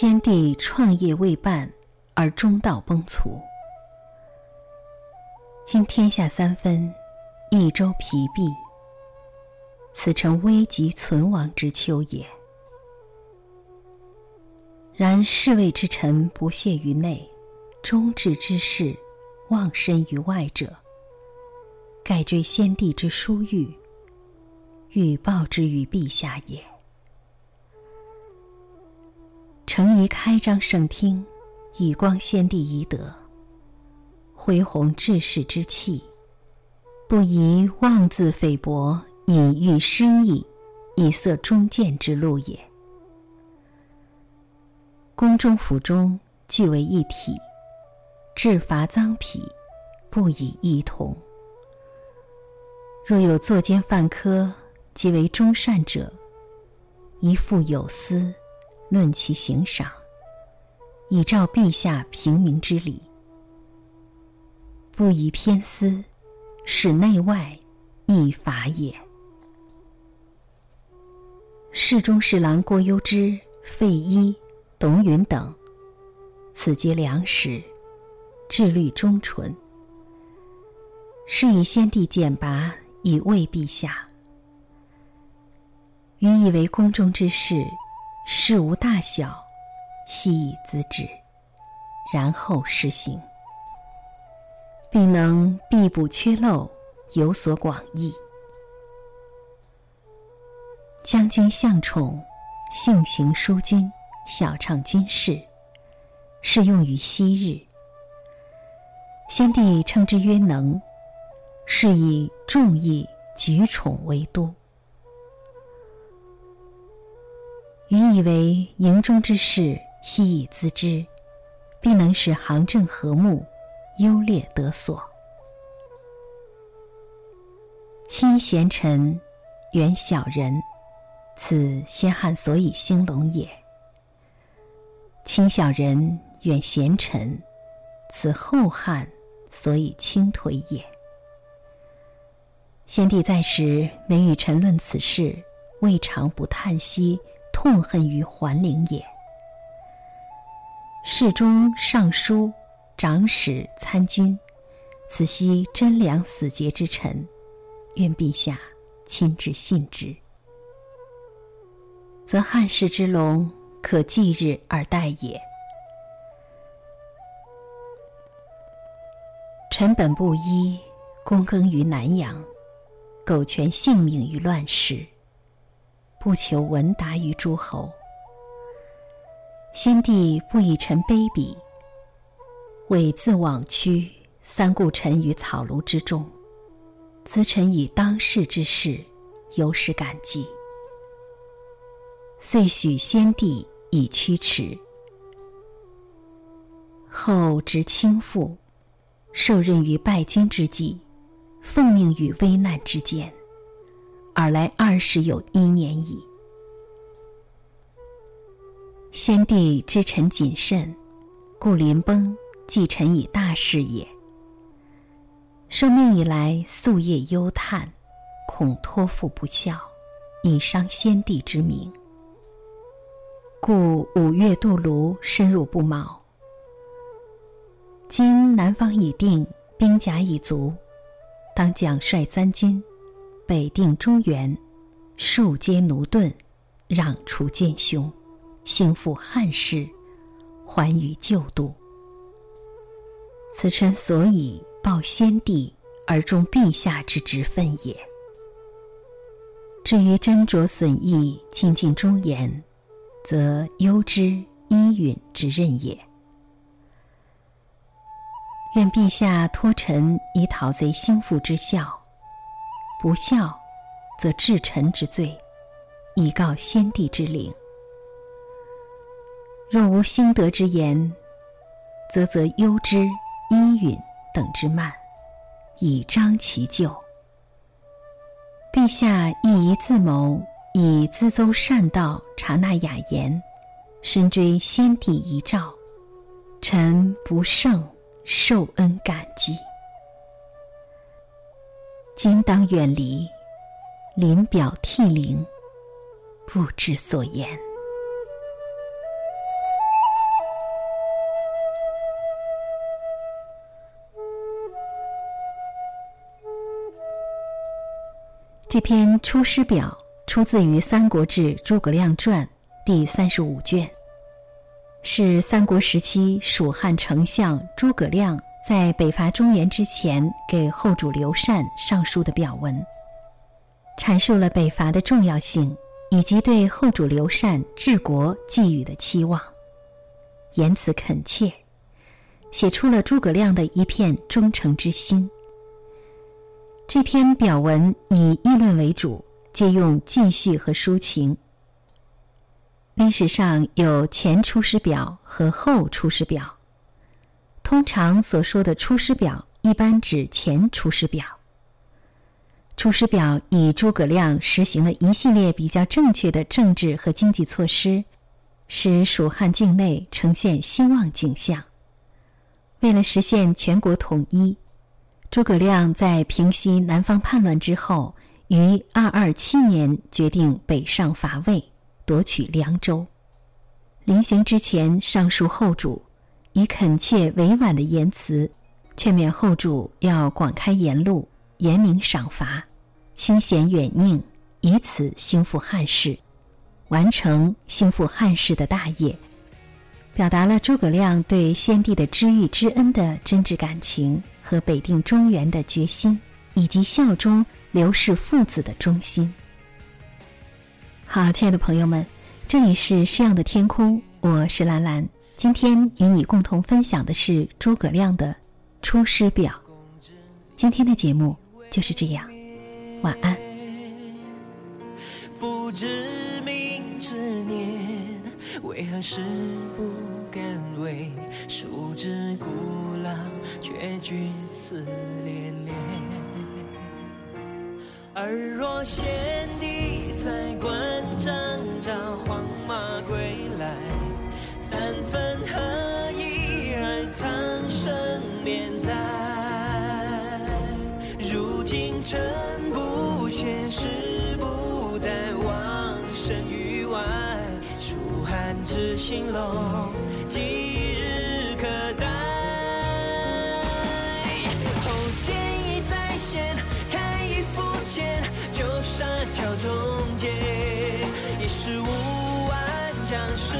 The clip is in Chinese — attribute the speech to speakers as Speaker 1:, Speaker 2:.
Speaker 1: 先帝创业未半而中道崩殂，今天下三分，益州疲弊，此诚危急存亡之秋也。然侍卫之臣不懈于内，忠志之士忘身于外者，盖追先帝之殊遇，欲报之于陛下也。诚宜开张圣听，以光先帝遗德，恢弘志士之气，不宜妄自菲薄，隐喻失意，以塞忠谏之路也。宫中府中俱为一体，治罚赃匹，不以异同。若有作奸犯科，即为忠善者，宜复有司。论其行赏，以照陛下平民之礼，不以偏私，使内外异法也。侍中侍郎郭攸之、费祎、董允等，此皆良史，志虑忠纯，是以先帝简拔以慰陛下，予以为宫中之事。事无大小，悉以咨之，然后施行，必能必补缺漏，有所广益。将军向宠，性行淑君，晓畅军事，适用于昔日。先帝称之曰能，是以重义举宠为都。予以为营中之事，悉以咨之，必能使行政和睦，优劣得所。亲贤臣，远小人，此先汉所以兴隆也；亲小人，远贤臣，此后汉所以倾颓也。先帝在时，每与臣论此事，未尝不叹息。痛恨于桓灵也。侍中、尚书、长史、参军，此悉贞良死节之臣，愿陛下亲至信之，则汉室之隆可继日而待也。臣本布衣，躬耕于南阳，苟全性命于乱世。不求闻达于诸侯，先帝不以臣卑鄙，猥自枉屈，三顾臣于草庐之中，咨臣以当世之事，有使感激，遂许先帝以驱驰。后执倾覆，受任于败军之际，奉命于危难之间。尔来二十有一年矣。先帝知臣谨慎，故临崩寄臣以大事也。受命以来，夙夜忧叹，恐托付不效，以伤先帝之名。故五月渡泸，深入不毛。今南方已定，兵甲已足，当奖率三军。北定中原，庶皆奴钝，攘除奸凶，兴复汉室，还于旧都。此臣所以报先帝而忠陛下之职分也。至于斟酌损益，亲近忠言，则攸之依允之任也。愿陛下托臣以讨贼兴复之效。不孝，则治臣之罪，以告先帝之灵。若无兴德之言，则则忧之、依允等之慢，以彰其咎。陛下亦宜自谋，以咨奏善道，察纳雅言，深追先帝遗诏，臣不胜受恩感激。今当远离临表涕零不知所言。这篇出师表出自于三国志诸葛亮传第三十五卷是三国时期蜀汉丞相诸葛亮在北伐中原之前给后主刘禅上书的表文，阐述了北伐的重要性以及对后主刘禅治国寄予的期望，言辞恳切，写出了诸葛亮的一片忠诚之心。这篇表文以议论为主，借用记叙和抒情。历史上有前出师表和后出师表，通常所说的出师表一般指前出师表。出师表以诸葛亮实行了一系列比较正确的政治和经济措施，使蜀汉境内呈现兴旺景象。为了实现全国统一。诸葛亮在平息南方叛乱之后，于二二七年决定北上伐魏，夺取凉州。临行之前，上书后主，以恳切委婉的言辞，劝勉后主要广开言路，严明赏罚，亲贤远佞，以此兴复汉室，完成兴复汉室的大业。表达了诸葛亮对先帝的知遇之恩的真挚感情和北定中原的决心，以及效忠刘氏父子的忠心。好，亲爱的朋友们，这里是诗样的天空，我是兰兰。今天与你共同分享的是诸葛亮的《出师表》。今天的节目就是这样，晚安。为何誓不敢为？树枝古老，却惧死连连。而若先帝在关张此心隆，即日可待？后天一再现。看一不见，就杀桥中间。一十五万将士。